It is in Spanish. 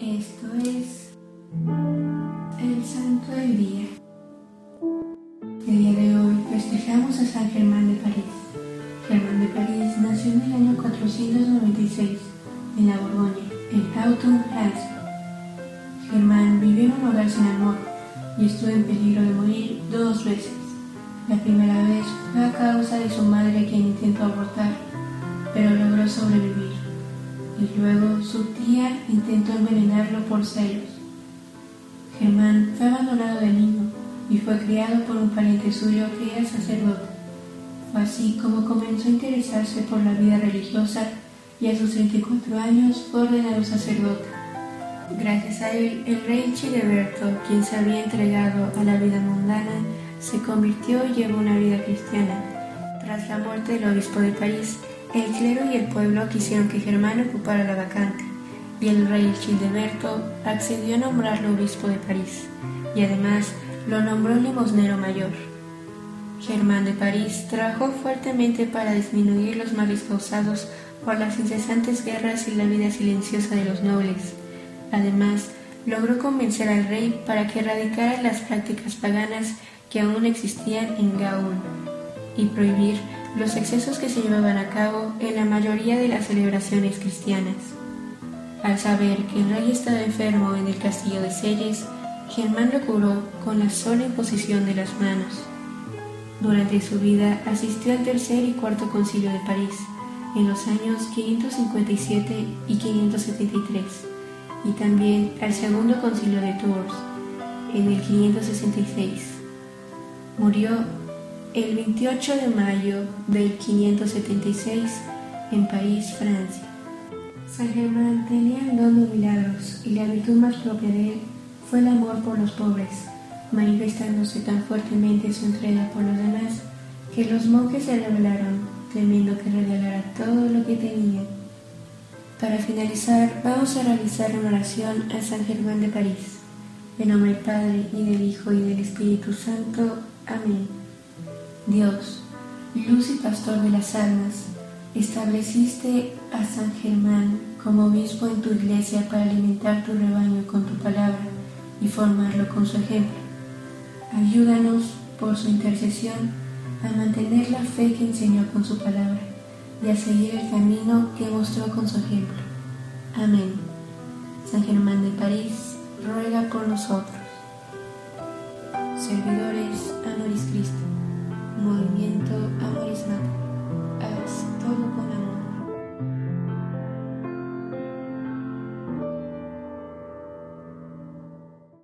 Esto es el Santo del Día. El día de hoy festejamos a San Germán de París. Germán de París nació en el año 496 en la Borgoña, en Autun, Francia. Germán vivió en un hogar sin amor y estuvo en peligro de morir dos veces. La primera vez fue a causa de su madre quien intentó abortar, pero logró sobrevivir. Y luego su tía intentó envenenarlo por celos. Germán fue abandonado de niño y fue criado por un pariente suyo que era sacerdote. Fue así como comenzó a interesarse por la vida religiosa y a sus 34 años fue ordenado sacerdote. Gracias a él, el rey Childeberto, quien se había entregado a la vida mundana, se convirtió y llevó una vida cristiana. Tras la muerte del obispo de París, el clero y el pueblo quisieron que Germán ocupara la vacante, y el rey Childeberto accedió a nombrarlo obispo de París, y además lo nombró limosnero mayor. Germán de París trabajó fuertemente para disminuir los males causados por las incesantes guerras y la vida silenciosa de los nobles. Además, logró convencer al rey para que erradicara las prácticas paganas que aún existían en Gaul y prohibir los excesos que se llevaban a cabo en la mayoría de las celebraciones cristianas. Al saber que el rey estaba enfermo en el castillo de Selles, Germán lo curó con la sola imposición de las manos. Durante su vida asistió al tercer y cuarto concilio de París, en los años 557 y 573, y también al segundo concilio de Tours, en el 566. Murió el 28 de mayo del 576 en París, Francia. San Germán tenía el don de milagros y la virtud más propia de él fue el amor por los pobres, manifestándose tan fuertemente su entrega por los demás que los monjes se rebelaron, temiendo que regalara todo lo que tenía. Para finalizar, vamos a realizar una oración a San Germán de París. En nombre del Padre, y del Hijo, y del Espíritu Santo. Amén. Dios, luz y pastor de las almas, estableciste a San Germán como obispo en tu iglesia para alimentar tu rebaño con tu palabra y formarlo con su ejemplo. Ayúdanos por su intercesión a mantener la fe que enseñó con su palabra y a seguir el camino que mostró con su ejemplo. Amén. San Germán de París, ruega por nosotros. Servidores